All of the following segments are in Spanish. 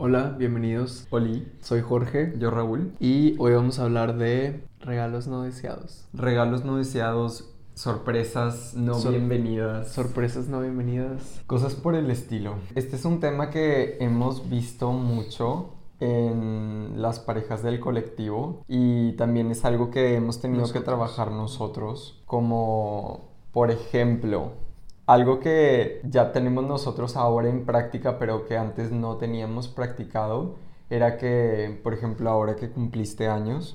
Hola, bienvenidos. Oli, Soy Jorge yo Raúl. y hoy vamos a hablar de regalos no deseados. Regalos no deseados, sorpresas no Sor- bienvenidas, Sorpresas no bienvenidas. cosas por el estilo. Este es un tema que hemos visto mucho en las parejas del colectivo y también es algo que hemos tenido que trabajar nosotros, como por ejemplo, algo que ya tenemos nosotros ahora en práctica, pero que antes no teníamos practicado, era que, por ejemplo, ahora que cumpliste años,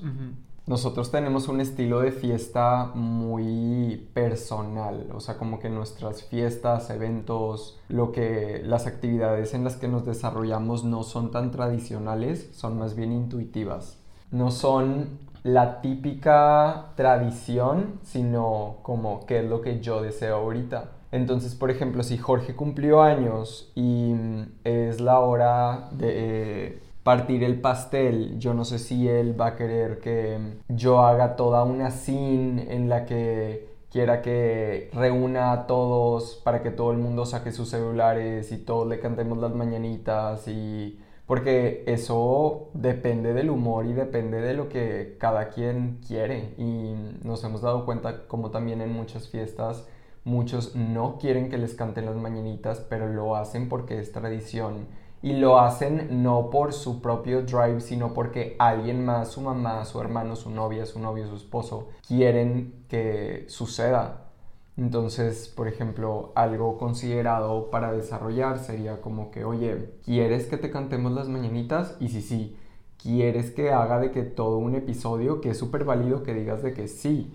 Nosotros tenemos un estilo de fiesta muy personal, o sea, como que nuestras fiestas, eventos, lo que las actividades en las que nos desarrollamos no son tan tradicionales, son más bien intuitivas. No son la típica tradición, sino como qué es lo que yo deseo ahorita. Entonces, por ejemplo, si Jorge cumplió años y mm, es la hora de eh, partir el pastel, yo no sé si él va a querer que mm, yo haga toda una scene en la que quiera que reúna a todos para que todo el mundo saque sus celulares y todos le cantemos las mañanitas y porque eso depende del humor y depende de lo que cada quien quiere. Y nos hemos dado cuenta como también en muchas fiestas muchos no quieren que les canten las mañanitas pero lo hacen porque es tradición y lo hacen no por su propio drive, sino porque alguien más, su mamá, su hermano, su novia, su novio, su esposo, quieren que suceda. Entonces, por ejemplo, algo considerado para desarrollar sería como que, oye, ¿quieres que te cantemos las mañanitas? Y si sí, ¿quieres que haga de que todo un episodio, que es súper válido que digas de que sí?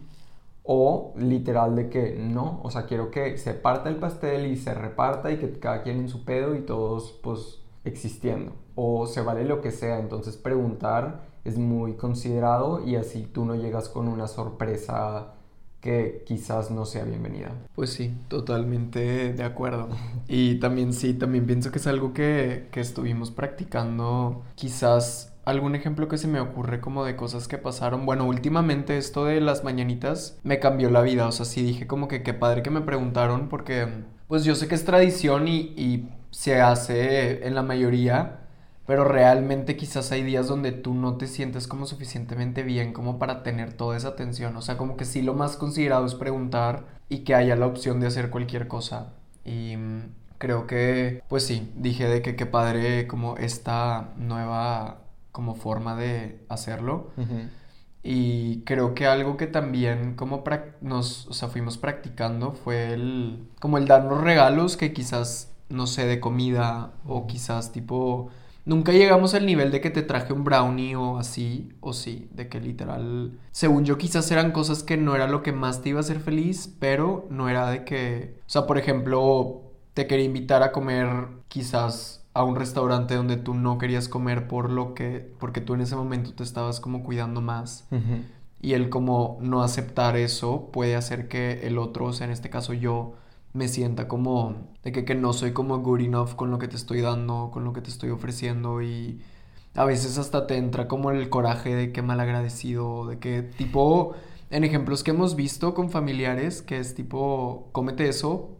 O literal de que no, o sea, quiero que se parta el pastel y se reparta y que cada quien en su pedo y todos pues existiendo. O se vale lo que sea, entonces preguntar es muy considerado y así tú no llegas con una sorpresa que quizás no sea bienvenida. Pues sí, totalmente de acuerdo. Y también sí, también pienso que es algo que, que estuvimos practicando. Quizás algún ejemplo que se me ocurre como de cosas que pasaron. Bueno, últimamente esto de las mañanitas me cambió la vida. O sea, sí dije como que qué padre que me preguntaron porque pues yo sé que es tradición y, y se hace en la mayoría. Pero realmente quizás hay días donde tú no te sientes como suficientemente bien como para tener toda esa atención. O sea, como que sí lo más considerado es preguntar y que haya la opción de hacer cualquier cosa. Y creo que, pues sí, dije de que qué padre como esta nueva como forma de hacerlo. Y creo que algo que también como nos, o sea, fuimos practicando fue el, como el darnos regalos que quizás, no sé, de comida o quizás tipo, nunca llegamos al nivel de que te traje un brownie o así, o sí, de que literal, según yo quizás eran cosas que no era lo que más te iba a hacer feliz, pero no era de que, o sea, por ejemplo, te quería invitar a comer quizás a un restaurante donde tú no querías comer por lo que, porque tú en ese momento te estabas como cuidando más. Y el como no aceptar eso puede hacer que el otro, o sea, en este caso yo, me sienta como de que, que no soy como good enough con lo que te estoy dando, con lo que te estoy ofreciendo y a veces hasta te entra como el coraje de que mal agradecido, de que tipo, en ejemplos que hemos visto con familiares, que es tipo, cómete eso.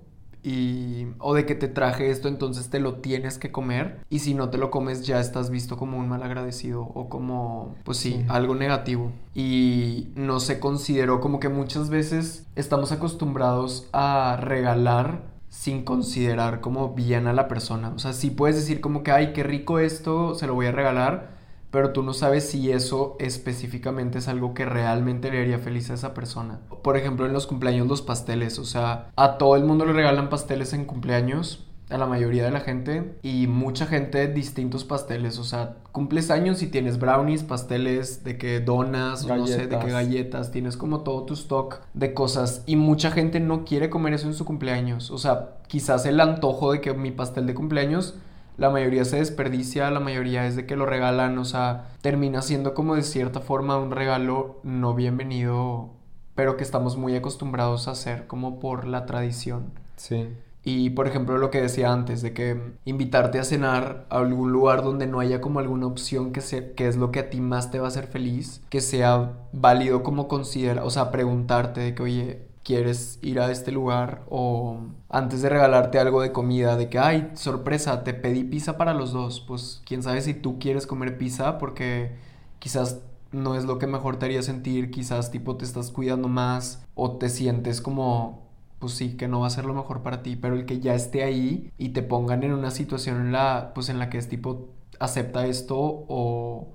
Y, o de que te traje esto, entonces te lo tienes que comer. Y si no te lo comes, ya estás visto como un mal agradecido o como, pues sí, Sí. algo negativo. Y no se consideró como que muchas veces estamos acostumbrados a regalar sin considerar como bien a la persona. O sea, sí puedes decir como que, ay, qué rico esto, se lo voy a regalar, pero tú no sabes si eso específicamente es algo que realmente le haría feliz a esa persona. Por ejemplo, en los cumpleaños los pasteles, o sea, a todo el mundo le regalan pasteles en cumpleaños, a la mayoría de la gente, y mucha gente distintos pasteles, o sea, cumples años y tienes brownies, pasteles, de que donas, o no sé, de que Galletas. galletas, tienes como todo tu stock de cosas, y mucha gente no quiere comer eso en su cumpleaños, o sea, quizás el antojo de que mi pastel de cumpleaños la mayoría se desperdicia, la mayoría es de que lo regalan, o sea, termina siendo como de cierta forma un regalo no bienvenido, pero que estamos muy acostumbrados a hacer como por la tradición. Sí. Y por ejemplo lo que decía antes, de que invitarte a cenar a algún lugar donde no haya como alguna opción que, se, que es lo que a ti más te va a hacer feliz, que sea válido como considera, o sea, preguntarte de que, oye, quieres ir a este lugar o antes de regalarte algo de comida, de que, ay, sorpresa, te pedí pizza para los dos, pues quién sabe si tú quieres comer pizza porque quizás no es lo que mejor te haría sentir, quizás tipo te estás cuidando más o te sientes como, pues sí, que no va a ser lo mejor para ti, pero el que ya esté ahí y te pongan en una situación en la, pues en la que es tipo, acepta esto o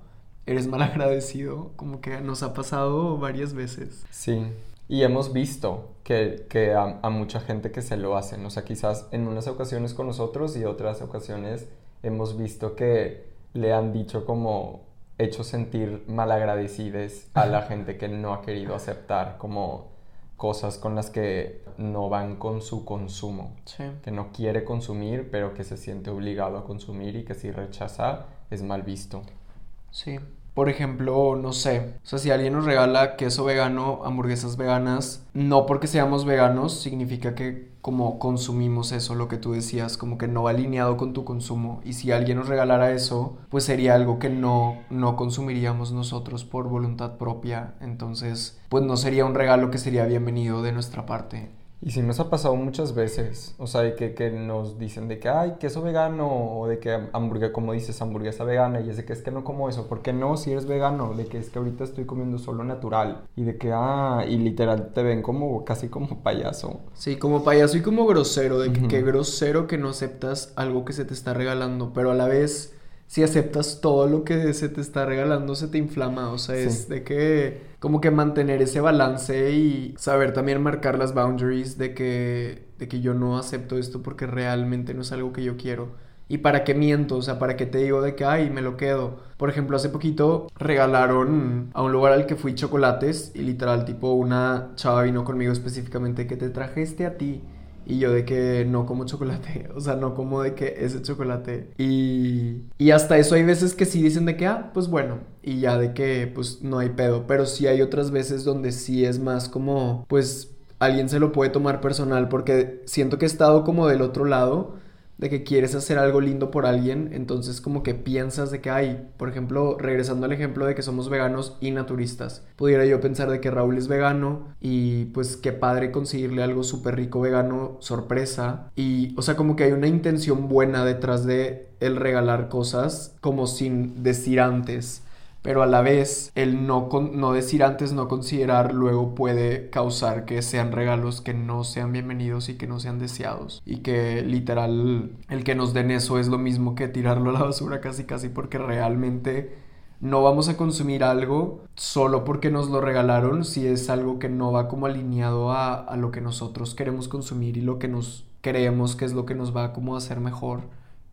eres mal agradecido, como que nos ha pasado varias veces. Sí, y hemos visto que, que a, a, mucha gente que se lo hacen, o sea, quizás en unas ocasiones con nosotros y otras ocasiones hemos visto que le han dicho como hecho sentir malagradecides a la gente que no ha querido aceptar como cosas con las que no van con su consumo, que no quiere consumir pero que se siente obligado a consumir y que si rechaza es mal visto. Sí, por ejemplo, no sé, o sea, si alguien nos regala queso vegano, hamburguesas veganas, no porque seamos veganos significa que como consumimos eso, lo que tú decías, como que no va alineado con tu consumo. Y si alguien nos regalara eso, pues sería algo que no, no consumiríamos nosotros por voluntad propia. Entonces, pues no sería un regalo que sería bienvenido de nuestra parte. Y sí nos ha pasado muchas veces, o sea, de que, que, nos dicen de que, ay, queso vegano, o de que hamburguesa, como dices, hamburguesa vegana, y es de que es que no como eso, ¿por qué no si eres vegano? De que es que ahorita estoy comiendo solo natural, y de que, ah, y literal te ven como, casi como payaso. Sí, como payaso y como grosero, de que qué grosero que no aceptas algo que se te está regalando, pero a la vez si aceptas todo lo que se te está regalando, se te inflama. O sea, es de que como que mantener ese balance y saber también marcar las boundaries de que, de que yo no acepto esto porque realmente no es algo que yo quiero. ¿Y para qué miento? O sea, ¿para qué te digo de que, ay, me lo quedo? Por ejemplo, hace poquito regalaron a un lugar al que fui chocolates y literal, tipo, una chava vino conmigo específicamente que te traje este a ti. Y yo de que no como chocolate, o sea, no como de que ese chocolate. Y, y hasta eso hay veces que sí dicen de que, ah, pues bueno, y ya de que pues no hay pedo. Pero sí hay otras veces donde sí es más como, pues alguien se lo puede tomar personal porque siento que he estado como del otro lado de que quieres hacer algo lindo por alguien, entonces como que piensas de que hay, por ejemplo, regresando al ejemplo de que somos veganos y naturistas, pudiera yo pensar de que Raúl es vegano y pues qué padre conseguirle algo súper rico vegano, sorpresa, y o sea como que hay una intención buena detrás de el regalar cosas como sin decir antes pero a la vez el no, no decir antes, no considerar, luego puede causar que sean regalos que no sean bienvenidos y que no sean deseados. Y que literal el que nos den eso es lo mismo que tirarlo a la basura casi casi porque realmente no vamos a consumir algo solo porque nos lo regalaron si es algo que no va como alineado a, a lo que nosotros queremos consumir y lo que nos creemos que es lo que nos va como a hacer mejor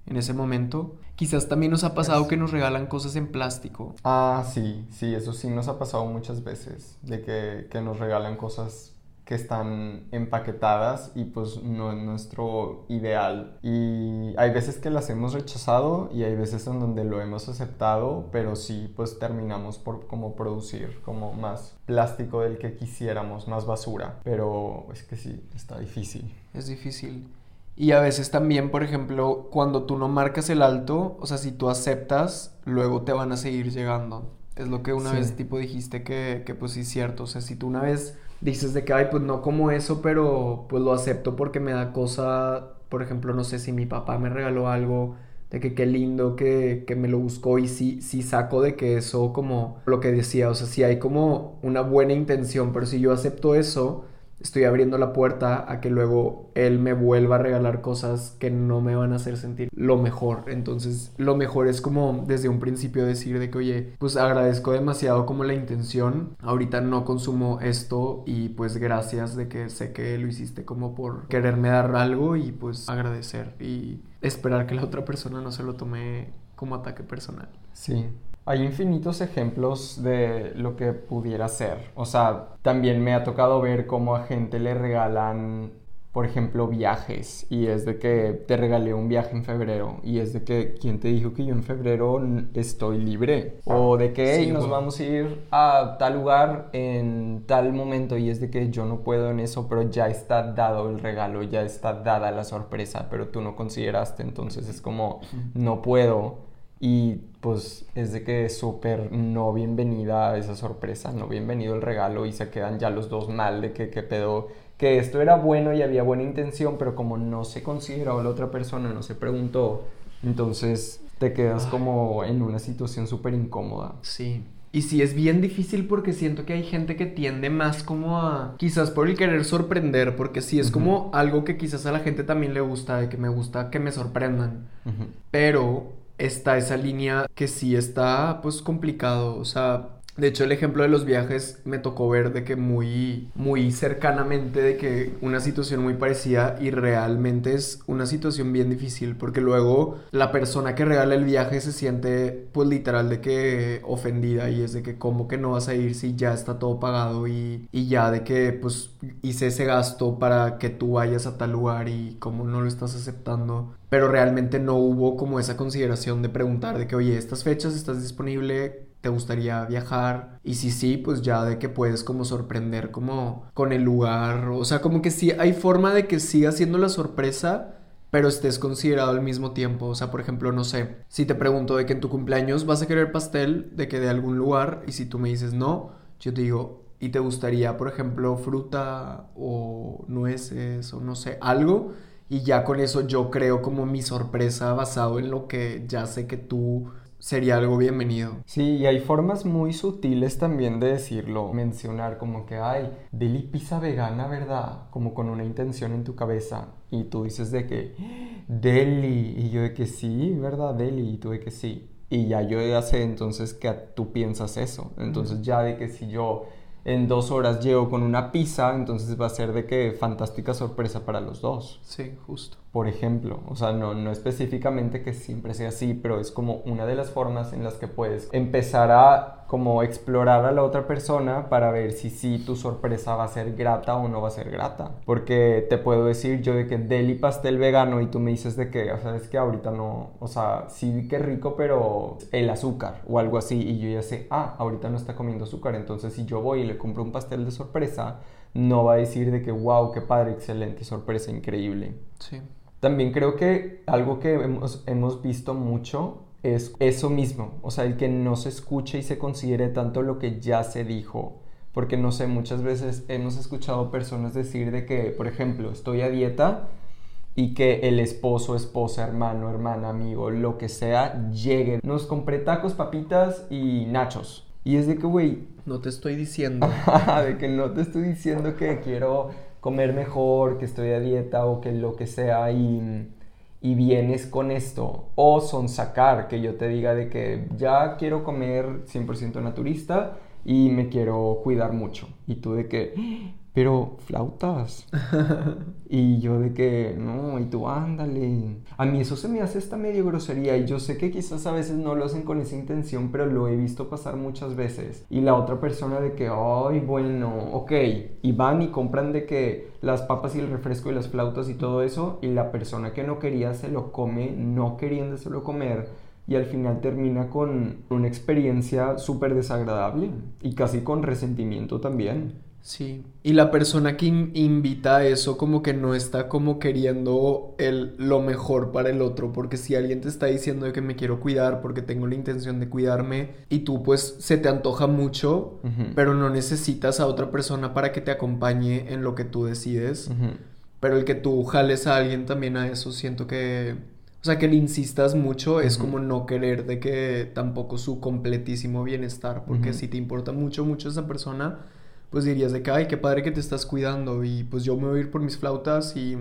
en ese momento. Quizás también nos ha pasado que nos regalan cosas en plástico. Ah, sí, sí, eso sí nos ha pasado muchas veces, de que, que nos regalan cosas que están empaquetadas y pues no es nuestro ideal. Y hay veces que las hemos rechazado y hay veces en donde lo hemos aceptado, pero sí pues terminamos por como producir como más plástico del que quisiéramos, más basura. Pero es que sí, está difícil. Es difícil. Y a veces también, por ejemplo, cuando tú no marcas el alto, o sea, si tú aceptas, luego te van a seguir llegando. Es lo que una vez tipo dijiste que, que pues sí es cierto. O sea, si tú una vez dices de que, ay, pues no como eso, pero pues lo acepto porque me da cosa, por ejemplo, no sé si mi papá me regaló algo, de que qué lindo que, que me lo buscó y sí, sí saco de que eso como lo que decía, o sea, si hay como una buena intención, pero si yo acepto eso, estoy abriendo la puerta a que luego él me vuelva a regalar cosas que no me van a hacer sentir lo mejor. Entonces, lo mejor es como desde un principio decir de que, oye, pues agradezco demasiado como la intención. Ahorita no consumo esto y pues gracias de que sé que lo hiciste como por quererme dar algo y pues agradecer y esperar que la otra persona no se lo tome como ataque personal. Sí. Hay infinitos ejemplos de lo que pudiera ser. O sea, también me ha tocado ver cómo a gente le regalan, por ejemplo, viajes. Y es de que te regalé un viaje en febrero. Y es de que, ¿quién te dijo que yo en febrero estoy libre? O de que nos vamos a ir a tal lugar en tal momento. Y es de que yo no puedo en eso, pero ya está dado el regalo, ya está dada la sorpresa, pero tú no consideraste. Entonces es como, no puedo y pues es de que súper no bienvenida esa sorpresa, no bienvenido el regalo y se quedan ya los dos mal de que qué pedo que esto era bueno y había buena intención, pero como no se consideró la otra persona, no se preguntó, entonces te quedas como en una situación súper incómoda. Sí. Y sí, es bien difícil porque siento que hay gente que tiende más como a... Quizás por el querer sorprender, porque sí, es como algo que quizás a la gente también le gusta, de que me gusta que me sorprendan. Pero está esa línea que sí está pues complicado, o sea, de hecho, el ejemplo de los viajes me tocó ver de que muy, muy cercanamente de que una situación muy parecida y realmente es una situación bien difícil porque luego la persona que regala el viaje se siente pues literal de que ofendida y es de que cómo que no vas a ir si ya está todo pagado y, y ya de que pues hice ese gasto para que tú vayas a tal lugar y cómo no lo estás aceptando pero realmente no hubo como esa consideración de preguntar de que oye estas fechas estás disponible te gustaría viajar. Y si sí, pues ya de que puedes como sorprender como con el lugar, o sea, como que sí hay forma de que siga siendo la sorpresa, pero estés considerado al mismo tiempo, o sea, por ejemplo, no sé, si te pregunto de que en tu cumpleaños vas a querer pastel de que de algún lugar y si tú me dices no, yo te digo, ¿y te gustaría, por ejemplo, fruta o nueces o no sé, algo? Y ya con eso yo creo como mi sorpresa basado en lo que ya sé que tú sería algo bienvenido. Sí, y hay formas muy sutiles también de decirlo, mencionar como que, ay, deli pizza vegana, ¿verdad? Como con una intención en tu cabeza. Y tú dices de que, deli, y yo de que sí, ¿verdad? Deli, y tú de que sí. Y ya yo ya sé entonces que tú piensas eso. Entonces ya de que si yo en dos horas llego con una pizza, entonces va a ser de que fantástica sorpresa para los dos. Sí, justo. Por ejemplo, o sea, no, no específicamente que siempre sea así, pero es como una de las formas en las que puedes empezar a como explorar a la otra persona para ver si sí tu sorpresa va a ser grata o no va a ser grata. Porque te puedo decir yo de que deli pastel vegano y tú me dices de que, o sea, es que ahorita no, o sea, sí que rico, pero el azúcar o algo así. Y yo ya sé, ah, ahorita no está comiendo azúcar. Entonces si yo voy y le compro un pastel de sorpresa, no va a decir de que, wow, qué padre, excelente, sorpresa, increíble. Sí. También creo que algo que hemos, hemos visto mucho es eso mismo, o sea, el que no se escuche y se considere tanto lo que ya se dijo. Porque no sé, muchas veces hemos escuchado personas decir de que, por ejemplo, estoy a dieta y que el esposo, esposa, hermano, hermana, amigo, lo que sea, llegue. Nos compré tacos, papitas y nachos. Y es de que, güey... No te estoy diciendo. de que no te estoy diciendo que quiero comer mejor, que estoy a dieta o que lo que sea y y vienes con esto. O son sacar, que yo te diga de que ya quiero comer 100% naturista y me quiero cuidar mucho. Y tú de que, pero flautas. y yo de que, no, y tú ándale. A mí eso se me hace esta medio grosería y yo sé que quizás a veces no lo hacen con esa intención, pero lo he visto pasar muchas veces. Y la otra persona de que, ay, bueno, ok, y van y compran de que las papas y el refresco y las flautas y todo eso, y la persona que no quería se lo come, no queriéndoselo comer y al final termina con una experiencia súper desagradable y casi con resentimiento también. Sí, y la persona que invita a eso como que no está como queriendo el, lo mejor para el otro, porque si alguien te está diciendo que me quiero cuidar porque tengo la intención de cuidarme y tú pues se te antoja mucho, pero no necesitas a otra persona para que te acompañe en lo que tú decides, pero el que tú jales a alguien también a eso siento que... O sea, que le insistas mucho es como no querer de que tampoco su completísimo bienestar, porque si te importa mucho, mucho esa persona, pues dirías de que, ay, qué padre que te estás cuidando y pues yo me voy a ir por mis flautas y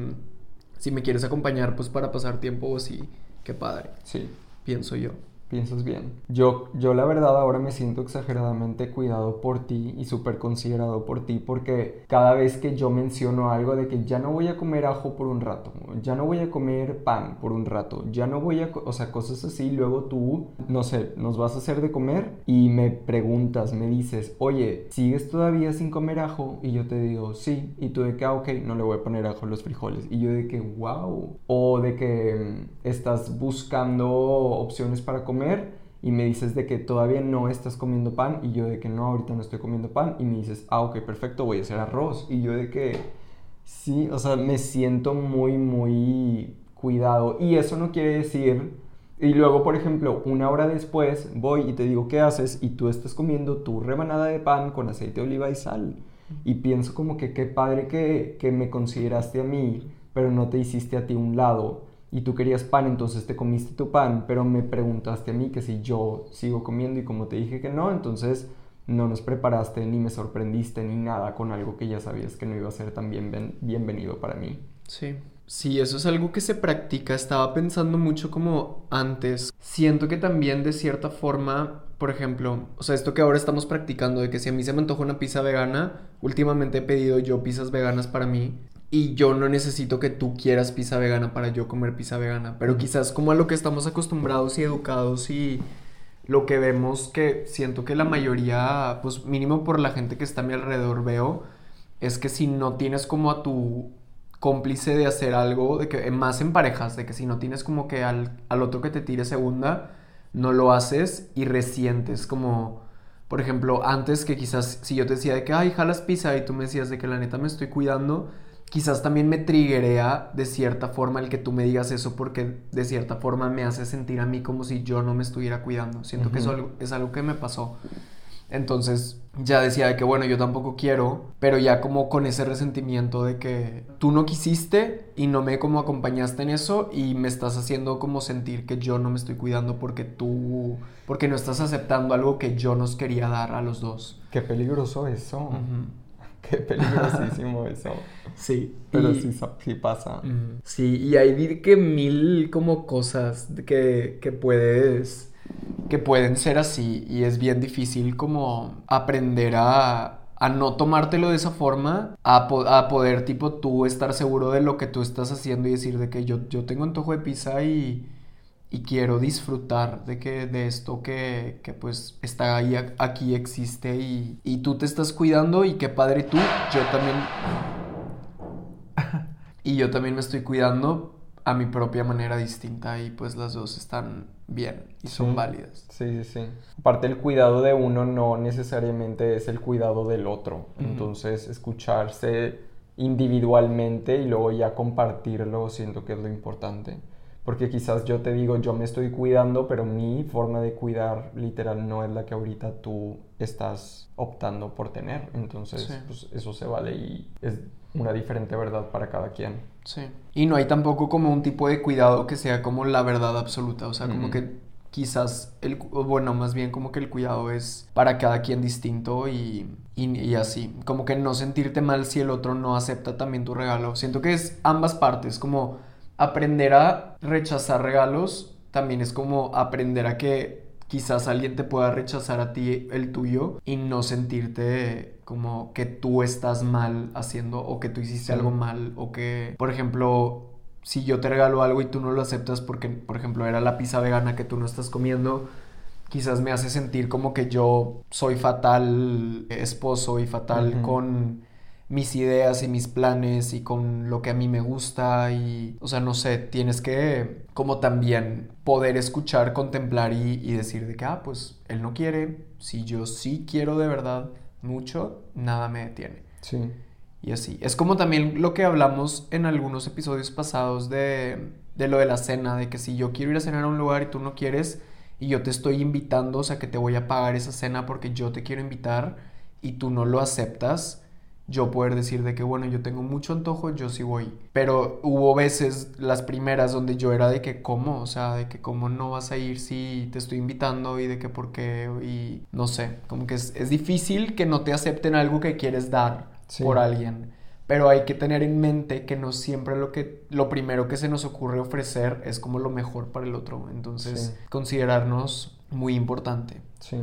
si me quieres acompañar pues para pasar tiempo, sí, qué padre. Sí. Pienso yo piensas bien. Yo, yo la verdad ahora me siento exageradamente cuidado por ti y súper considerado por ti porque cada vez que yo menciono algo de que ya no voy a comer ajo por un rato, ya no voy a comer pan por un rato, ya no voy a, o sea, cosas así, luego tú, no sé, nos vas a hacer de comer y me preguntas, me dices, oye, ¿sigues todavía sin comer ajo? Y yo te digo, sí, y tú de que, ah, ok, no le voy a poner ajo a los frijoles. Y yo de que, wow. O de que mm, estás buscando opciones para comer y me dices de que todavía no estás comiendo pan y yo de que no, ahorita no estoy comiendo pan y me dices, ah, ok, perfecto, voy a hacer arroz y yo de que sí, o sea, me siento muy, muy cuidado y eso no quiere decir, y luego, por ejemplo, una hora después voy y te digo, ¿qué haces? Y tú estás comiendo tu rebanada de pan con aceite de oliva y sal. Y pienso como que qué padre que, que me consideraste a mí, pero no te hiciste a ti un lado. Y tú querías pan, entonces te comiste tu pan, pero me preguntaste a mí que si yo sigo comiendo y como te dije que no, entonces no nos preparaste ni me sorprendiste ni nada con algo que ya sabías que no iba a ser tan bien, bienvenido para mí. Sí. Sí, eso es algo que se practica. Estaba pensando mucho como antes. Siento que también de cierta forma, por ejemplo, o sea, esto que ahora estamos practicando de que si a mí se me antoja una pizza vegana, últimamente he pedido yo pizzas veganas para mí y yo no necesito que tú quieras pizza vegana para yo comer pizza vegana, pero quizás como a lo que estamos acostumbrados y educados y lo que vemos que siento que la mayoría, pues mínimo por la gente que está a mi alrededor veo, es que si no tienes como a tu cómplice de hacer algo, de que más en parejas, de que si no tienes como que al, al otro que te tire segunda, no lo haces y resientes como, por ejemplo, antes que quizás si yo te decía de que, ay, jalas pizza y tú me decías de que la neta me estoy cuidando, quizás también me triguea de cierta forma el que tú me digas eso porque de cierta forma me hace sentir a mí como si yo no me estuviera cuidando. Siento que eso es algo que me pasó. Entonces ya decía de que bueno, yo tampoco quiero, pero ya como con ese resentimiento de que tú no quisiste y no me como acompañaste en eso y me estás haciendo como sentir que yo no me estoy cuidando porque tú, porque no estás aceptando algo que yo nos quería dar a los dos. Qué peligroso eso. Qué peligrosísimo eso. Sí. Pero sí, sí, pasa. Sí, y hay que mil como cosas que, que puedes que pueden ser así y es bien difícil como aprender a, no tomártelo de esa forma, a, poder tipo tú estar seguro de lo que tú estás haciendo y decir de que yo, yo tengo antojo de pizza y, quiero disfrutar de que de esto que, pues está ahí aquí existe y, y tú te estás cuidando y qué padre tú, yo también y yo también me estoy cuidando a mi propia manera distinta y pues las dos están bien y son válidas. Sí, sí, sí. Aparte el cuidado de uno no necesariamente es el cuidado del otro. Entonces escucharse individualmente y luego ya compartirlo siento que es lo importante. Porque quizás yo te digo, yo me estoy cuidando, pero mi forma de cuidar literal no es la que ahorita tú estás optando por tener. Entonces, pues eso se vale y es una diferente verdad para cada quien. Sí. Y no hay tampoco como un tipo de cuidado que sea como la verdad absoluta, o sea, como que quizás el bueno, más bien como que el cuidado es para cada quien distinto y, y, así, como que no sentirte mal si el otro no acepta también tu regalo. Siento que es ambas partes, como aprender a rechazar regalos, también es como aprender a que quizás alguien te pueda rechazar a ti el tuyo y no sentirte como que tú estás mal haciendo o que tú hiciste algo mal o que, por ejemplo, si yo te regalo algo y tú no lo aceptas porque, por ejemplo, era la pizza vegana que tú no estás comiendo, quizás me hace sentir como que yo soy fatal esposo y fatal con mis ideas y mis planes y con lo que a mí me gusta y, o sea, no sé, tienes que como también poder escuchar, contemplar y, decir de que, ah, pues él no quiere, si yo sí quiero de verdad mucho, nada me detiene. Sí. Y así. Es como también lo que hablamos en algunos episodios pasados de, de lo de la cena, de que si yo quiero ir a cenar a un lugar y tú no quieres y yo te estoy invitando, o sea, que te voy a pagar esa cena porque yo te quiero invitar y tú no lo aceptas, yo poder decir de que, bueno, yo tengo mucho antojo, yo sí voy. Pero hubo veces, las primeras, donde yo era de que, ¿cómo? O sea, de que, ¿cómo no vas a ir si te estoy invitando? Y de que, ¿por qué? Y no sé, como que es, difícil que no te acepten algo que quieres dar por alguien. Pero hay que tener en mente que no siempre lo, que, lo primero que se nos ocurre ofrecer es como lo mejor para el otro. Entonces, considerarnos muy importante. Sí.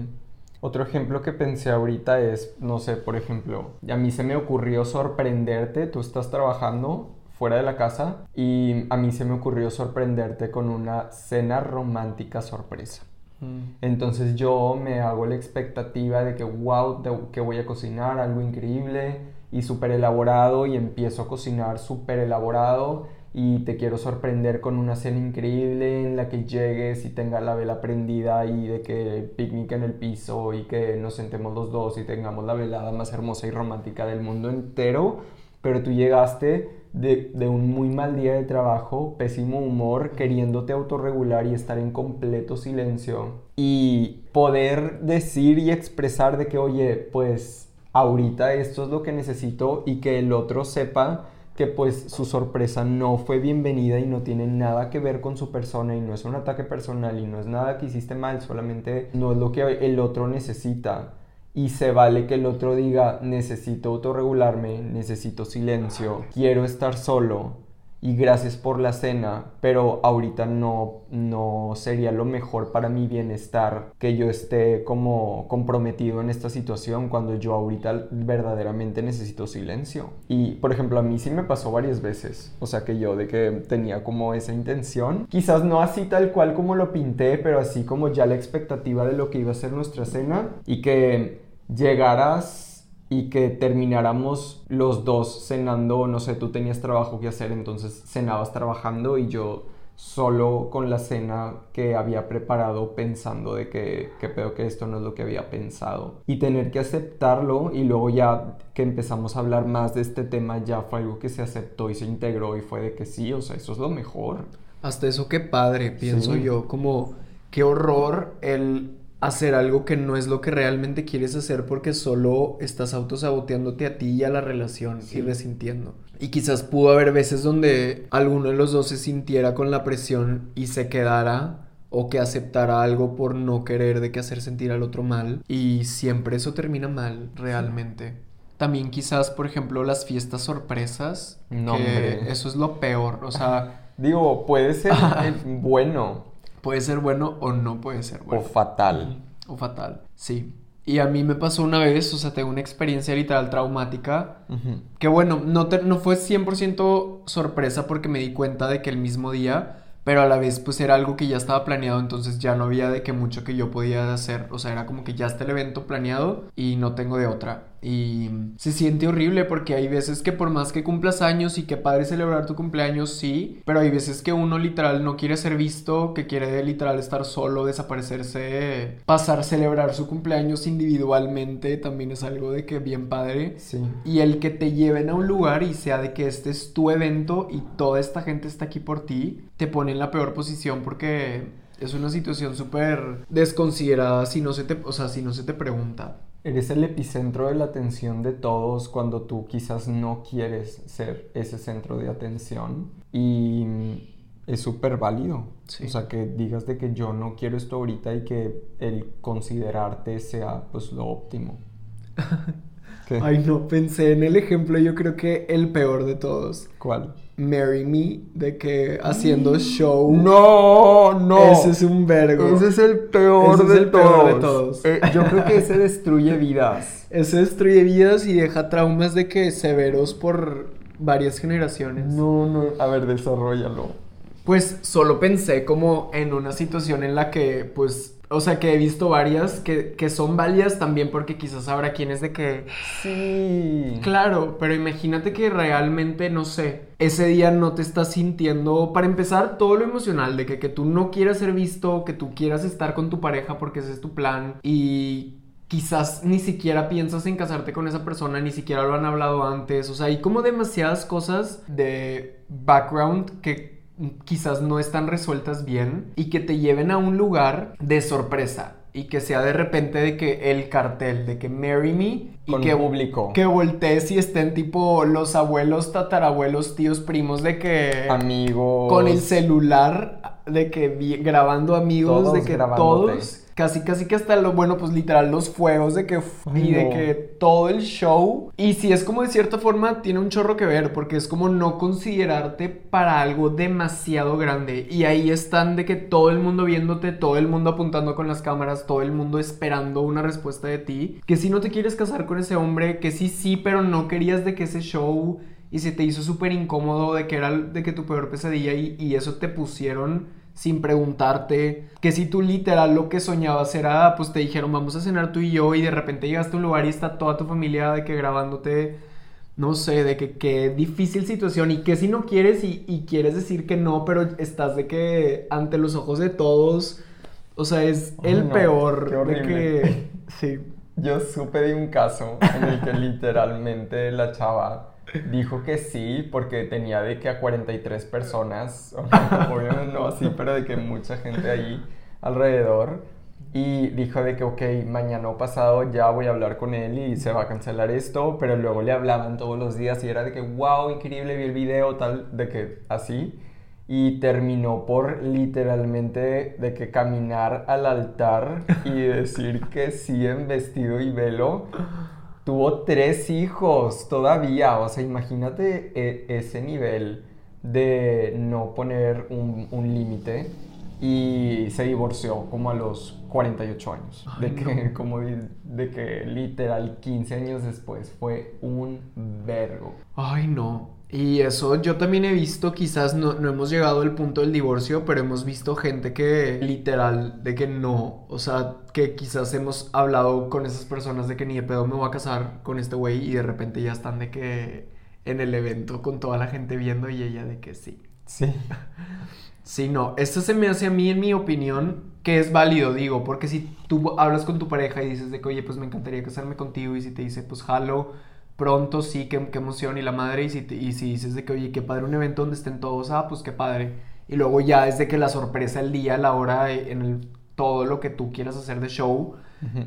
Otro ejemplo que pensé ahorita es, no sé, por ejemplo, a mí se me ocurrió sorprenderte, tú estás trabajando fuera de la casa y a mí se me ocurrió sorprenderte con una cena romántica sorpresa. Mm. Entonces yo me hago la expectativa de que, wow, que voy a cocinar algo increíble y súper elaborado y empiezo a cocinar súper elaborado y te quiero sorprender con una cena increíble en la que llegues y tenga la vela prendida y de que picnic en el piso y que nos sentemos los dos y tengamos la velada más hermosa y romántica del mundo entero, pero tú llegaste de, de un muy mal día de trabajo, pésimo humor, queriéndote autorregular y estar en completo silencio y poder decir y expresar de que, oye, pues ahorita esto es lo que necesito y que el otro sepa que pues su sorpresa no fue bienvenida y no tiene nada que ver con su persona y no es un ataque personal y no es nada que hiciste mal, solamente no es lo que el otro necesita. Y se vale que el otro diga, necesito autorregularme, necesito silencio, quiero estar solo, y gracias por la cena, pero ahorita no, no sería lo mejor para mi bienestar que yo esté como comprometido en esta situación cuando yo ahorita verdaderamente necesito silencio. Y por ejemplo, a mí sí me pasó varias veces, o sea que yo de que tenía como esa intención, quizás no así tal cual como lo pinté, pero así como ya la expectativa de lo que iba a ser nuestra cena y que llegaras y que termináramos los dos cenando, no sé, tú tenías trabajo que hacer, entonces cenabas trabajando y yo solo con la cena que había preparado pensando de que, que pedo que esto no es lo que había pensado. Y tener que aceptarlo y luego ya que empezamos a hablar más de este tema ya fue algo que se aceptó y se integró y fue de que sí, o sea, eso es lo mejor. Hasta eso qué padre, pienso yo, como qué horror el hacer algo que no es lo que realmente quieres hacer porque solo estás autosaboteándote a ti y a la relación y resintiendo. Y quizás pudo haber veces donde alguno de los dos se sintiera con la presión y se quedara o que aceptara algo por no querer de que hacer sentir al otro mal y siempre eso termina mal realmente. También quizás, por ejemplo, las fiestas sorpresas, no, que eso es lo peor, o sea, digo, puede ser bueno, Puede ser bueno o no puede ser bueno. O fatal. O fatal, sí. Y a mí me pasó una vez, o sea, tengo una experiencia literal traumática, que bueno, no, no fue 100% sorpresa porque me di cuenta de que el mismo día pero a la vez pues era algo que ya estaba planeado, entonces ya no había de que mucho que yo podía hacer, o sea, era como que ya está el evento planeado y no tengo de otra. Y se siente horrible porque hay veces que por más que cumplas años y que padre celebrar tu cumpleaños, sí, pero hay veces que uno literal no quiere ser visto, que quiere literal estar solo, desaparecerse, pasar, celebrar su cumpleaños individualmente, también es algo de que bien padre. Sí. Y el que te lleven a un lugar y sea de que este es tu evento y toda esta gente está aquí por ti, te pone en la peor posición porque es una situación súper desconsiderada si no se te, o sea, si no se te pregunta. Eres el epicentro de la atención de todos cuando tú quizás no quieres ser ese centro de atención y es súper válido. O sea, que digas de que yo no quiero esto ahorita y que el considerarte sea pues lo óptimo. Ay, no, pensé en el ejemplo, yo creo que el peor de todos. ¿Cuál? Marry Me, de que haciendo show. No, no. Ese es un vergo. Ese es el peor, de, todos. Eh, yo creo que ese destruye vidas. Ese destruye vidas y deja traumas de que severos por varias generaciones. No, no. A ver, desarrollalo. Pues solo pensé como en una situación en la que, pues, o sea, que he visto varias que, que, son válidas también porque quizás habrá quienes de que... Sí. Claro, pero imagínate que realmente, no sé, ese día no te estás sintiendo, para empezar, todo lo emocional, de que, que tú no quieras ser visto, que tú quieras estar con tu pareja porque ese es tu plan y quizás ni siquiera piensas en casarte con esa persona, ni siquiera lo han hablado antes, o sea, hay como demasiadas cosas de background que quizás no están resueltas bien y que te lleven a un lugar de sorpresa y que sea de repente de que el cartel de que marry me y que público. que voltees y estén tipo los abuelos, tatarabuelos, tíos, primos de que amigos. con el celular de que grabando amigos de que todos Casi, casi que hasta lo, bueno, pues literal los fuegos de que, y de que todo el show. Y si es como de cierta forma, tiene un chorro que ver, porque es como no considerarte para algo demasiado grande. Y ahí están de que todo el mundo viéndote, todo el mundo apuntando con las cámaras, todo el mundo esperando una respuesta de ti. Que si no te quieres casar con ese hombre, que sí, sí, pero no querías de que ese show y se te hizo súper incómodo de que era de que tu peor pesadilla y, y eso te pusieron sin preguntarte, que si tú literal lo que soñabas era, pues te dijeron vamos a cenar tú y yo y de repente llegaste a un lugar y está toda tu familia de que grabándote, no sé, de que qué difícil situación y que si no quieres y, quieres decir que no, pero estás de que ante los ojos de todos, o sea, es el peor de que... Sí. Yo supe de un caso en el que literalmente la chava dijo que sí porque tenía de que a 43 personas, obviamente no así, pero de que mucha gente ahí alrededor. Y dijo de que, ok, mañana o pasado ya voy a hablar con él y se va a cancelar esto, pero luego le hablaban todos los días y era de que, wow, increíble, vi el video, tal, de que así. Y terminó por literalmente de que caminar al altar y decir que sí en vestido y velo. Tuvo tres hijos todavía, o sea, imagínate e, ese nivel de no poner un, un límite y se divorció como a los 48 años. de que, como de, que literal 15 años después fue un vergo. Ay, no. Y eso yo también he visto, quizás no, no, hemos llegado al punto del divorcio, pero hemos visto gente que literal, de que no, o sea, que quizás hemos hablado con esas personas de que ni de pedo me voy a casar con este güey y de repente ya están de que en el evento con toda la gente viendo y ella de que sí. Sí. Sí, no, esto se me hace a mí, en mi opinión, que es válido, digo, porque si tú hablas con tu pareja y dices de que, oye, pues me encantaría casarme contigo, y si te dice, pues jalo, pronto, sí, qué, emoción, y la madre, y si, y si dices de que, oye, qué padre un evento donde estén todos, ah, pues qué padre, y luego ya es de que la sorpresa, el día, la hora, en el, todo lo que tú quieras hacer de show,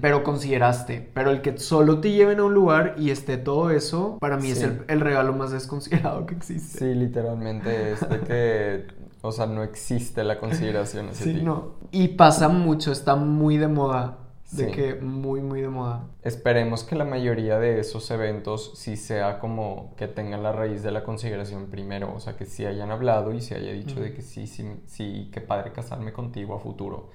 pero consideraste, pero el que solo te lleven a un lugar y esté todo eso, para mí es el, el, regalo más desconsiderado que existe. Sí, literalmente, es de que o sea, no existe la consideración así. Sí, no. Y pasa mucho, está muy de moda. De que muy, muy de moda. Esperemos que la mayoría de esos eventos sí sea como que tengan la raíz de la consideración primero. O sea, que sí hayan hablado y se haya dicho de que sí, sí, sí, qué padre casarme contigo a futuro.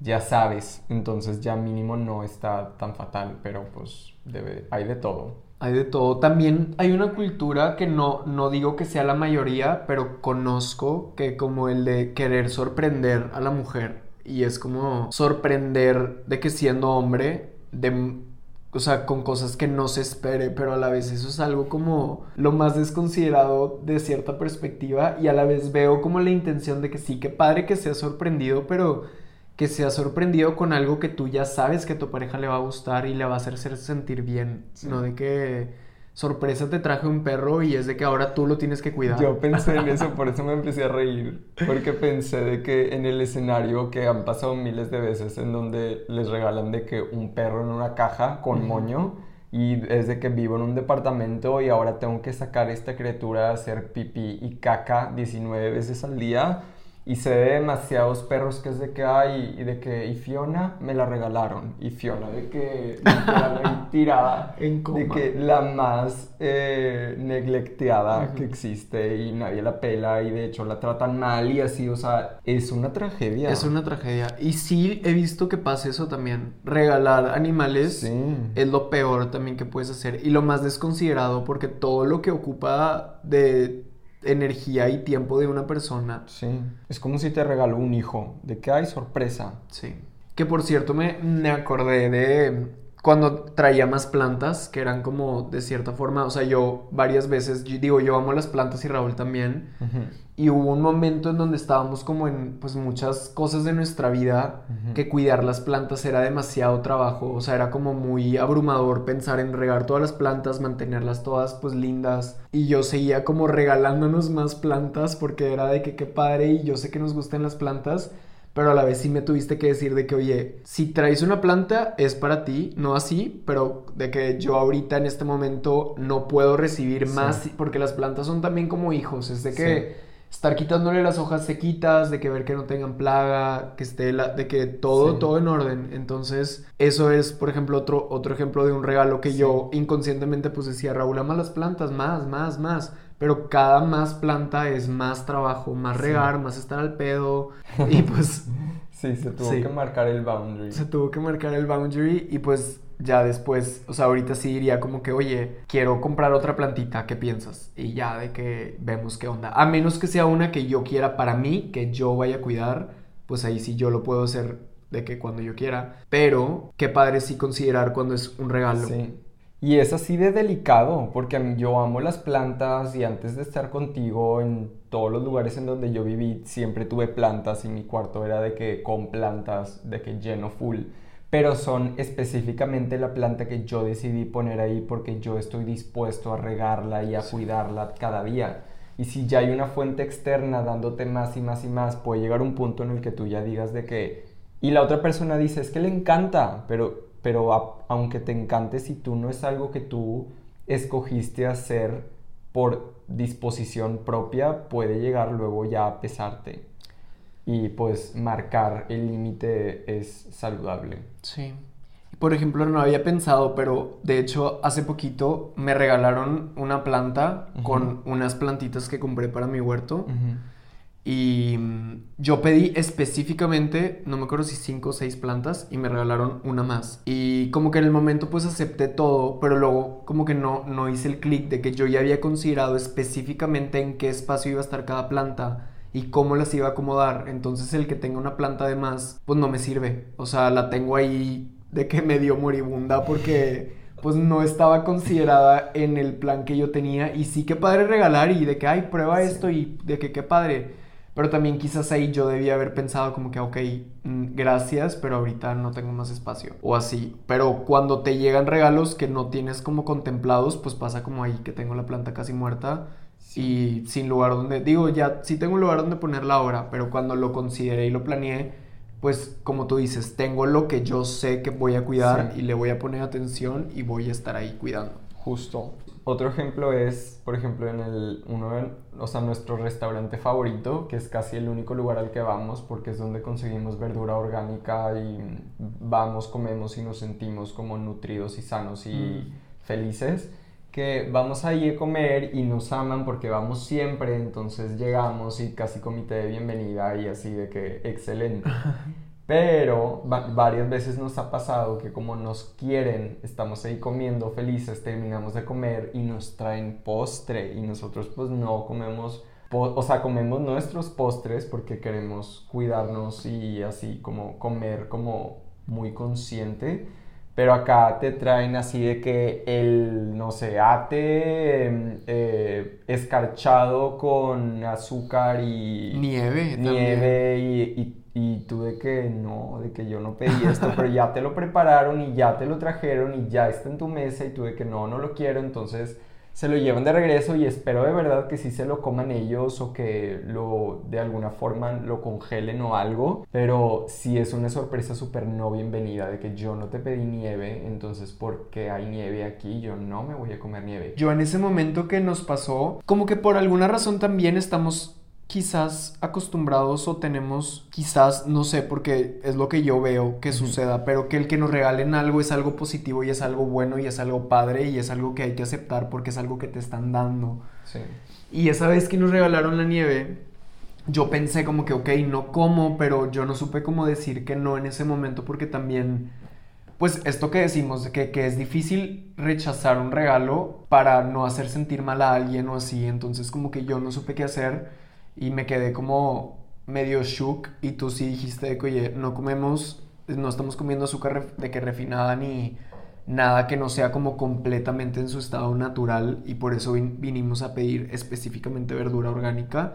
Ya sabes, entonces ya mínimo no está tan fatal, pero pues debe, hay de todo. Hay de todo. También hay una cultura que no, no digo que sea la mayoría, pero conozco que como el de querer sorprender a la mujer. Y es como sorprender de que siendo hombre, de, o sea, con cosas que no se espere, pero a la vez eso es algo como lo más desconsiderado de cierta perspectiva y a la vez veo como la intención de que sí, que padre que sea sorprendido, pero que se ha sorprendido con algo que tú ya sabes que a tu pareja le va a gustar y le va a hacer sentir bien. No de que sorpresa te traje un perro y es de que ahora tú lo tienes que cuidar. Yo pensé en eso, por eso me empecé a reír. Porque pensé de que en el escenario que han pasado miles de veces en donde les regalan de que un perro en una caja con moño y es de que vivo en un departamento y ahora tengo que sacar esta criatura a hacer pipí y caca 19 veces al día y se ve demasiados perros que es de que hay y de que y Fiona me la regalaron y Fiona de que tirada en de que la más eh, neglecteada que existe y nadie la pela y de hecho la tratan mal y así o sea es una tragedia. Es una tragedia. Y sí he visto que pasa eso también. Regalar animales es lo peor también que puedes hacer y lo más desconsiderado porque todo lo que ocupa de energía y tiempo de una persona. Sí. Es como si te regaló un hijo. ¿De qué hay sorpresa? Sí. Que por cierto me, me acordé de cuando traía más plantas, que eran como de cierta forma, o sea, yo varias veces, digo, yo amo las plantas y Raúl también, y hubo un momento en donde estábamos como en, pues, muchas cosas de nuestra vida, que cuidar las plantas era demasiado trabajo, o sea, era como muy abrumador pensar en regar todas las plantas, mantenerlas todas, pues, lindas, y yo seguía como regalándonos más plantas, porque era de que qué padre, y yo sé que nos gustan las plantas, pero a la vez sí me tuviste que decir de que, oye, si traes una planta es para ti, no así, pero de que yo ahorita en este momento no puedo recibir más, porque las plantas son también como hijos, es de que estar quitándole las hojas sequitas, de que ver que no tengan plaga, que esté la, de que todo, todo en orden. Entonces, eso es, por ejemplo, otro, otro ejemplo de un regalo que yo inconscientemente pues decía, Raúl, ama las plantas, más, más, más pero cada más planta es más trabajo, más regar, más estar al pedo. Y pues... sí, se tuvo que marcar el boundary. Se tuvo que marcar el boundary y pues ya después, o sea, ahorita sí diría como que, oye, quiero comprar otra plantita, ¿qué piensas? Y ya de que vemos qué onda. A menos que sea una que yo quiera para mí, que yo vaya a cuidar, pues ahí sí yo lo puedo hacer de que cuando yo quiera. Pero qué padre sí considerar cuando es un regalo. Sí. Y es así de delicado, porque yo amo las plantas y antes de estar contigo en todos los lugares en donde yo viví, siempre tuve plantas y mi cuarto era de que con plantas, de que lleno full. Pero son específicamente la planta que yo decidí poner ahí porque yo estoy dispuesto a regarla y a cuidarla cada día. Y si ya hay una fuente externa dándote más y más y más, puede llegar un punto en el que tú ya digas de que Y la otra persona dice, es que le encanta, pero, pero aunque te encante, si tú no es algo que tú escogiste hacer por disposición propia, puede llegar luego ya a pesarte. Y pues marcar el límite es saludable. Sí. Por ejemplo, no había pensado, pero de hecho hace poquito me regalaron una planta con unas plantitas que compré para mi huerto. Y mm, yo pedí específicamente, no me acuerdo si cinco o seis plantas y me regalaron una más. Y como que en el momento pues acepté todo, pero luego como que no, no hice el clic de que yo ya había considerado específicamente en qué espacio iba a estar cada planta y cómo las iba a acomodar. Entonces el que tenga una planta de más pues no me sirve. O sea, la tengo ahí de que me dio moribunda porque pues no estaba considerada en el plan que yo tenía. Y sí que padre regalar y de que ay prueba esto y de que qué padre pero también quizás ahí yo debía haber pensado como que ok mm, gracias pero ahorita no tengo más espacio o así. Pero cuando te llegan regalos que no tienes como contemplados pues pasa como ahí que tengo la planta casi muerta y sin lugar donde digo ya sí tengo un lugar donde ponerla ahora pero cuando lo consideré y lo planeé pues como tú dices, tengo lo que yo sé que voy a cuidar y le voy a poner atención y voy a estar ahí cuidando. Justo. Otro ejemplo es, por ejemplo, en el uno o sea, nuestro restaurante favorito, que es casi el único lugar al que vamos porque es donde conseguimos verdura orgánica y vamos, comemos y nos sentimos como nutridos y sanos y mm. felices que vamos ahí a comer y nos aman porque vamos siempre, entonces llegamos y casi comité de bienvenida y así de que excelente. Pero varias veces nos ha pasado que como nos quieren, estamos ahí comiendo felices, terminamos de comer y nos traen postre y nosotros pues no comemos, o sea, comemos nuestros postres porque queremos cuidarnos y así como comer como muy consciente pero acá te traen así de que el, no sé, ate em, eh, escarchado con azúcar y... Nieve. Nieve y, y, y, tú de que no, de que yo no pedí esto, pero ya te lo prepararon y ya te lo trajeron y ya está en tu mesa y tú de que no, no lo quiero, entonces se lo llevan de regreso y espero de verdad que sí se lo coman ellos o que lo de alguna forma lo congelen o algo, pero sí es una sorpresa súper no bienvenida de que yo no te pedí nieve, entonces porque hay nieve aquí yo no me voy a comer nieve. Yo en ese momento que nos pasó, como que por alguna razón también estamos quizás acostumbrados o tenemos quizás, no sé, porque es lo que yo veo que suceda, pero que el que nos regalen algo es algo positivo y es algo bueno y es algo padre y es algo que hay que aceptar porque es algo que te están dando. Sí. Y esa vez que nos regalaron la nieve, yo pensé como que, ok, no como, pero yo no supe cómo decir que no en ese momento porque también, pues esto que decimos, que, que es difícil rechazar un regalo para no hacer sentir mal a alguien o así, entonces como que yo no supe qué hacer y me quedé como medio shook y tú sí dijiste que, oye, no comemos, no estamos comiendo azúcar de que refinada ni nada que no sea como completamente en su estado natural y por eso vinimos a pedir específicamente verdura orgánica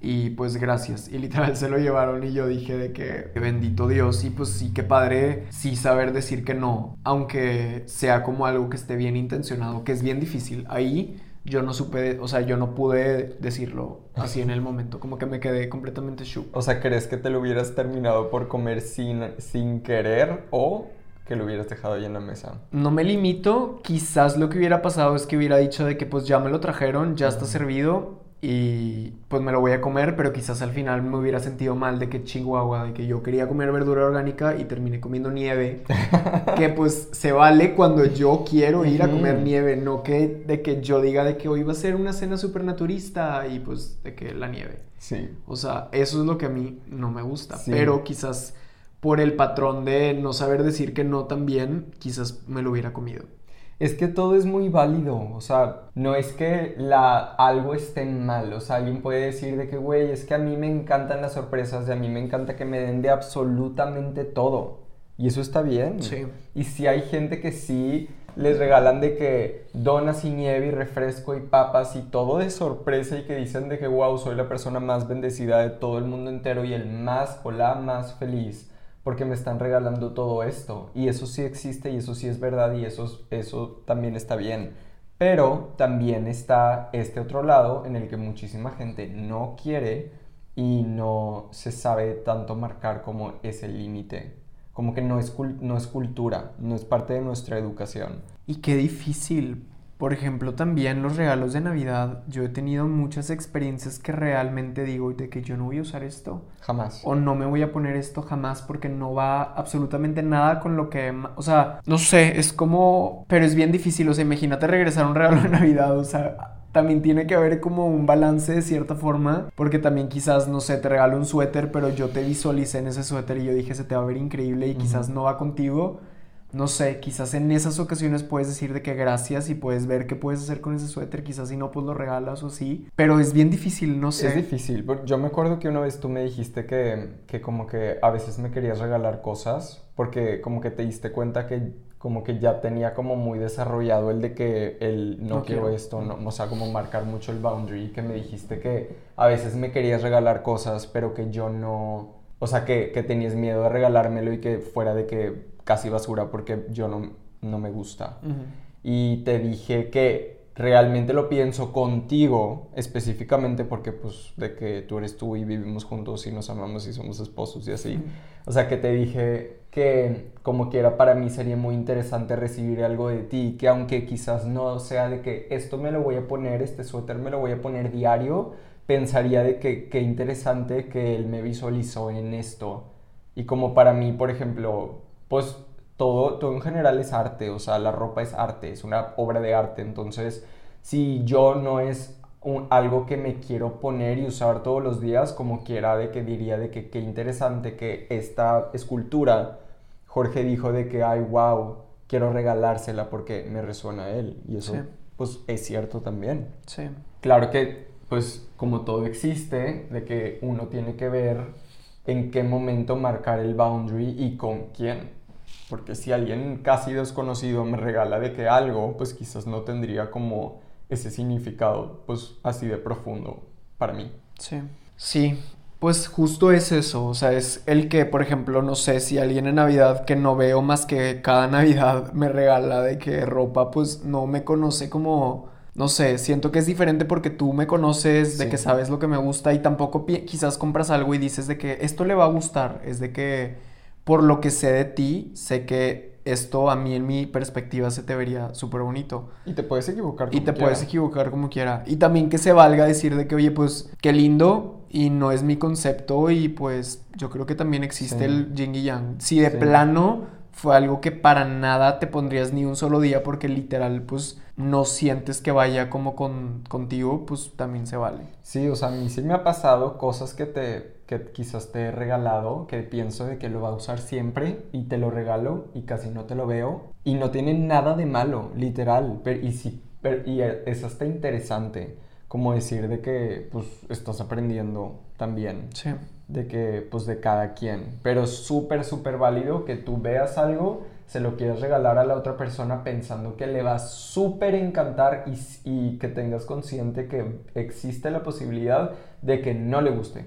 y pues gracias. Y literal se lo llevaron y yo dije de que bendito Dios y pues sí que padre sí saber decir que no aunque sea como algo que esté bien intencionado que es bien difícil ahí yo no supe, o sea, yo no pude decirlo así en el momento, como que me quedé completamente shook. O sea, ¿crees que te lo hubieras terminado por comer sin, sin querer o que lo hubieras dejado ahí en la mesa? No me limito, quizás lo que hubiera pasado es que hubiera dicho de que pues ya me lo trajeron, ya está servido y pues me lo voy a comer, pero quizás al final me hubiera sentido mal de que chihuahua, de que yo quería comer verdura orgánica y terminé comiendo nieve, que pues se vale cuando yo quiero ir a comer nieve, no que de que yo diga de que hoy va a ser una cena súper naturista y pues de que la nieve. Sí. O sea, eso es lo que a mí no me gusta, pero quizás por el patrón de no saber decir que no también, quizás me lo hubiera comido. Es que todo es muy válido, o sea, no es que la, algo esté mal, o sea, alguien puede decir de que, güey, es que a mí me encantan las sorpresas, y a mí me encanta que me den de absolutamente todo, y eso está bien. Sí. Y si hay gente que sí les regalan de que donas y nieve y refresco y papas y todo de sorpresa y que dicen de que, wow, soy la persona más bendecida de todo el mundo entero y el más o la más feliz porque me están regalando todo esto. Y eso sí existe y eso sí es verdad y eso, eso también está bien. Pero también está este otro lado en el que muchísima gente no quiere y no se sabe tanto marcar como ese límite. Como que no es, no es cultura, no es parte de nuestra educación. Y qué difícil. Por ejemplo, también los regalos de Navidad. Yo he tenido muchas experiencias que realmente digo de que yo no voy a usar esto. Jamás. O no me voy a poner esto jamás porque no va absolutamente nada con lo que... O sea, no sé, es como... Pero es bien difícil. O sea, imagínate regresar un regalo de Navidad. O sea, también tiene que haber como un balance de cierta forma, porque también quizás, no sé, te regalo un suéter, pero yo te visualicé en ese suéter y yo dije, se te va a ver increíble y quizás no va contigo. No sé, quizás en esas ocasiones puedes decir de que gracias y puedes ver qué puedes hacer con ese suéter, quizás si no, pues lo regalas o sí, pero es bien difícil, no sé. Es difícil, yo me acuerdo que una vez tú me dijiste que, que como que a veces me querías regalar cosas, porque como que te diste cuenta que como que ya tenía como muy desarrollado el de que el no, quiero, esto, no, o sea, como marcar mucho el boundary, que me dijiste que a veces me querías regalar cosas, pero que yo no, o sea, que, que tenías miedo de regalármelo y que fuera de que casi basura porque yo no, no me gusta. Y te dije que realmente lo pienso contigo específicamente porque pues de que tú eres tú y vivimos juntos y nos amamos y somos esposos y así. O sea que te dije que como quiera para mí sería muy interesante recibir algo de ti, que aunque quizás no sea de que esto me lo voy a poner, este suéter me lo voy a poner diario, pensaría de que qué interesante que él me visualizó en esto. Y como para mí, por ejemplo, pues todo, todo en general es arte, o sea, la ropa es arte, es una obra de arte, entonces si yo no es algo que me quiero poner y usar todos los días, como quiera, de que diría de que qué interesante que esta escultura, Jorge dijo de que, ay, wow, quiero regalársela porque me resuena a él, y eso pues es cierto también. Sí. Claro que, pues como todo existe, de que uno tiene que ver en qué momento marcar el boundary y con quién. Porque si alguien casi desconocido me regala de que algo, pues quizás no tendría como ese significado, pues así de profundo para mí. Sí. Sí, pues justo es eso, o sea, es el que, por ejemplo, no sé si alguien en Navidad que no veo más que cada Navidad me regala de que ropa, pues no me conoce como, no sé, siento que es diferente porque tú me conoces, de que sabes lo que me gusta y tampoco quizás compras algo y dices de que esto le va a gustar, es de que por lo que sé de ti, sé que esto a mí en mi perspectiva se te vería súper bonito. Y te puedes equivocar como Y te puedes equivocar como quiera. Y también que se valga decir de que, oye, pues qué lindo y no es mi concepto y pues yo creo que también existe el yin y yang. Si de plano fue algo que para nada te pondrías ni un solo día porque literal pues no sientes que vaya como con, contigo, pues también se vale. Sí, o sea, a mí sí me ha pasado cosas que te que quizás te he regalado, que pienso de que lo va a usar siempre y te lo regalo y casi no te lo veo y no tiene nada de malo, literal, pero, y, sí, y es hasta interesante como decir de que pues estás aprendiendo también. Sí. De que pues de cada quien, pero súper, súper válido que tú veas algo se lo quieres regalar a la otra persona pensando que le va a súper encantar y, y, que tengas consciente que existe la posibilidad de que no le guste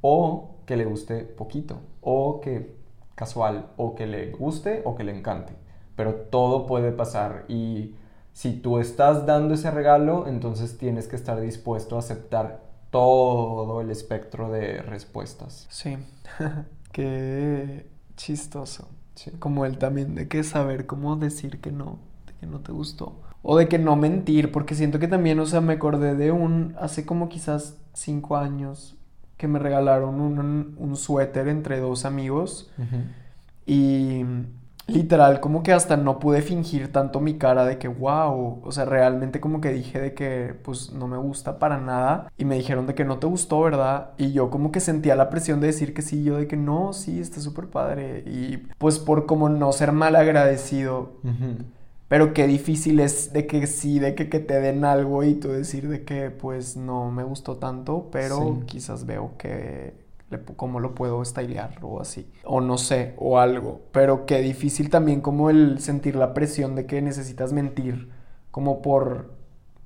o que le guste poquito, o que casual, o que le guste o que le encante. Pero todo puede pasar y si tú estás dando ese regalo, entonces tienes que estar dispuesto a aceptar todo el espectro de respuestas. Sí, qué chistoso. Como él también de que saber cómo decir que no, de que no te gustó. O de que no mentir, porque siento que también, o sea, me acordé de un, hace como quizás cinco años, que me regalaron un, un suéter entre dos amigos y literal como que hasta no pude fingir tanto mi cara de que wow, o sea, realmente como que dije de que pues no me gusta para nada y me dijeron de que no te gustó, ¿verdad? Y yo como que sentía la presión de decir que sí, yo de que no, sí, está súper padre y pues por como no ser mal agradecido. Pero qué difícil es de que sí, de que, te den algo y tú decir de que pues no me gustó tanto, pero quizás veo que cómo lo puedo estilear o así. O no sé, o algo. Pero qué difícil también como el sentir la presión de que necesitas mentir, como por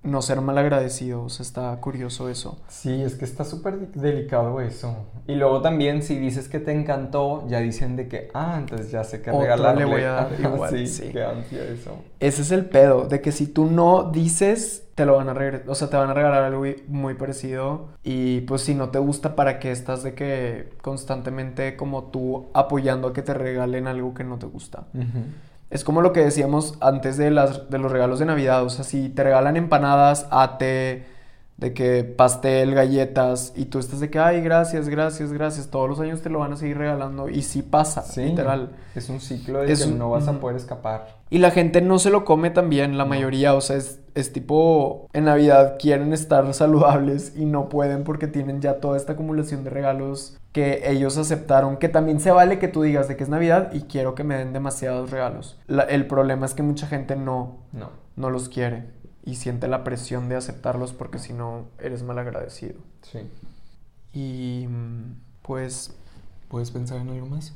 no ser mal agradecido. O sea, está curioso eso. Sí, es que está súper delicado eso. Y luego también si dices que te encantó, ya dicen de que, ah, entonces ya sé que Otra regalarle. le voy a dar igual, sí, sí. qué ansia eso. Ese es el pedo, de que si tú no dices, te lo van a regresar, o sea, te van a regalar algo muy parecido y pues si no te gusta, ¿para qué estás de que constantemente como tú apoyando a que te regalen algo que no te gusta? Es como lo que decíamos antes de, las, de los regalos de Navidad, o sea, si te regalan empanadas, ate, de que pastel, galletas, y tú estás de que, ay, gracias, gracias, gracias, todos los años te lo van a seguir regalando, y sí pasa, Sí, literal. Es un ciclo de Es que un- no vas a poder escapar. Y la gente no se lo come también, la mayoría, o sea, es, es tipo, en Navidad quieren estar saludables y no pueden porque tienen ya toda esta acumulación de regalos que ellos aceptaron, que también se vale que tú digas de que es Navidad y quiero que me den demasiados regalos. La- el problema es que mucha gente no, No. no los quiere y siente la presión de aceptarlos porque si no eres mal agradecido. Sí. Y mm, pues ¿Puedes pensar en algo más?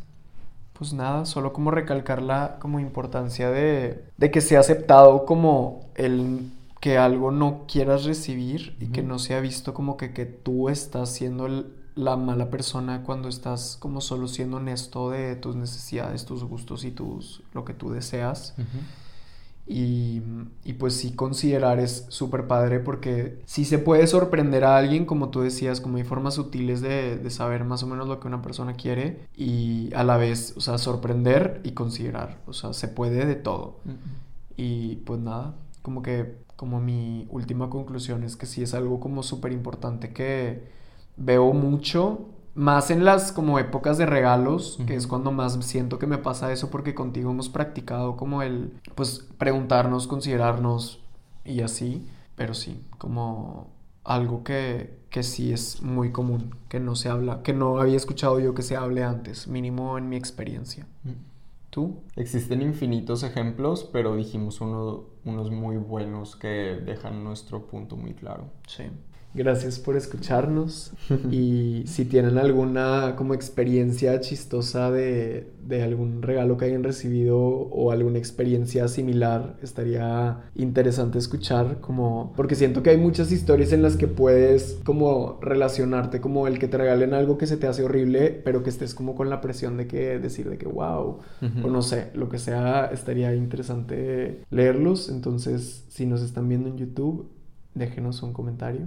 Pues nada, solo como recalcar la como importancia de, de que sea aceptado como el que algo no quieras recibir y que no sea visto como que, que tú estás siendo el- la mala persona cuando estás como solo siendo honesto de tus necesidades, tus gustos y tus lo que tú deseas. Y, y pues sí considerar es súper padre porque sí se puede sorprender a alguien, como tú decías, como hay formas sutiles de, de saber más o menos lo que una persona quiere y a la vez, o sea, sorprender y considerar, o sea, se puede de todo. Y pues nada, como que como mi última conclusión es que sí es algo como súper importante que veo mucho, más en las como épocas de regalos, que es cuando más siento que me pasa eso porque contigo hemos practicado como el, pues preguntarnos, considerarnos y así, pero sí, como algo que, que sí es muy común, que no se habla, que no había escuchado yo que se hable antes, mínimo en mi experiencia. ¿Tú? Existen infinitos ejemplos, pero dijimos uno- unos muy buenos que dejan nuestro punto muy claro. Sí. Gracias por escucharnos y si tienen alguna como experiencia chistosa de, de algún regalo que hayan recibido o alguna experiencia similar, estaría interesante escuchar como porque siento que hay muchas historias en las que puedes como relacionarte como el que te regalen algo que se te hace horrible, pero que estés como con la presión de que decir de que wow, Ujú. o no sé, lo que sea, estaría interesante leerlos, entonces si nos están viendo en YouTube, déjenos un comentario.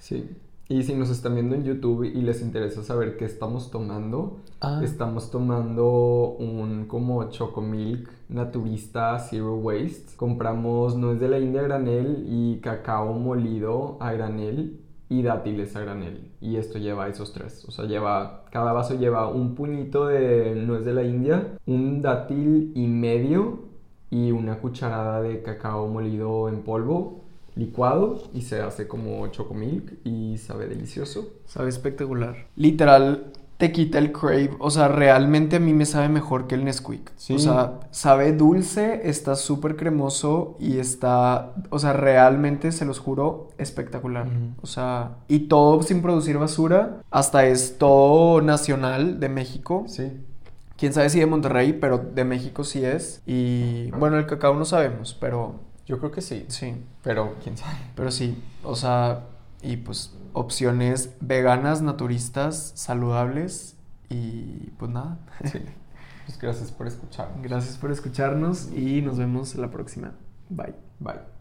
Sí. Y si nos están viendo en YouTube y les interesa saber qué estamos tomando, Ah. estamos tomando un como Chocomilk naturista Zero Waste. Compramos nuez de la India a granel y cacao molido a granel y dátiles a granel. Y esto lleva esos tres. O sea, lleva, cada vaso lleva un puñito de nuez de la India, un dátil y medio y una cucharada de cacao molido en polvo licuado y se hace como chocomilk y sabe delicioso. Sabe espectacular. Literal, te quita el crave. O sea, realmente a mí me sabe mejor que el Nesquik. Sí. O sea, sabe dulce, está súper cremoso y está, o sea, realmente, se los juro, espectacular. O sea, y todo sin producir basura. Hasta es todo nacional de México. Sí. Quién sabe si de Monterrey, pero de México sí es. Y bueno, el cacao no sabemos, pero Yo creo que sí. sí. Pero quién sabe. Pero sí, o sea, y pues opciones veganas, naturistas, saludables y pues nada. Sí. Pues gracias por escuchar. Gracias por escucharnos y nos vemos la próxima. Bye. Bye.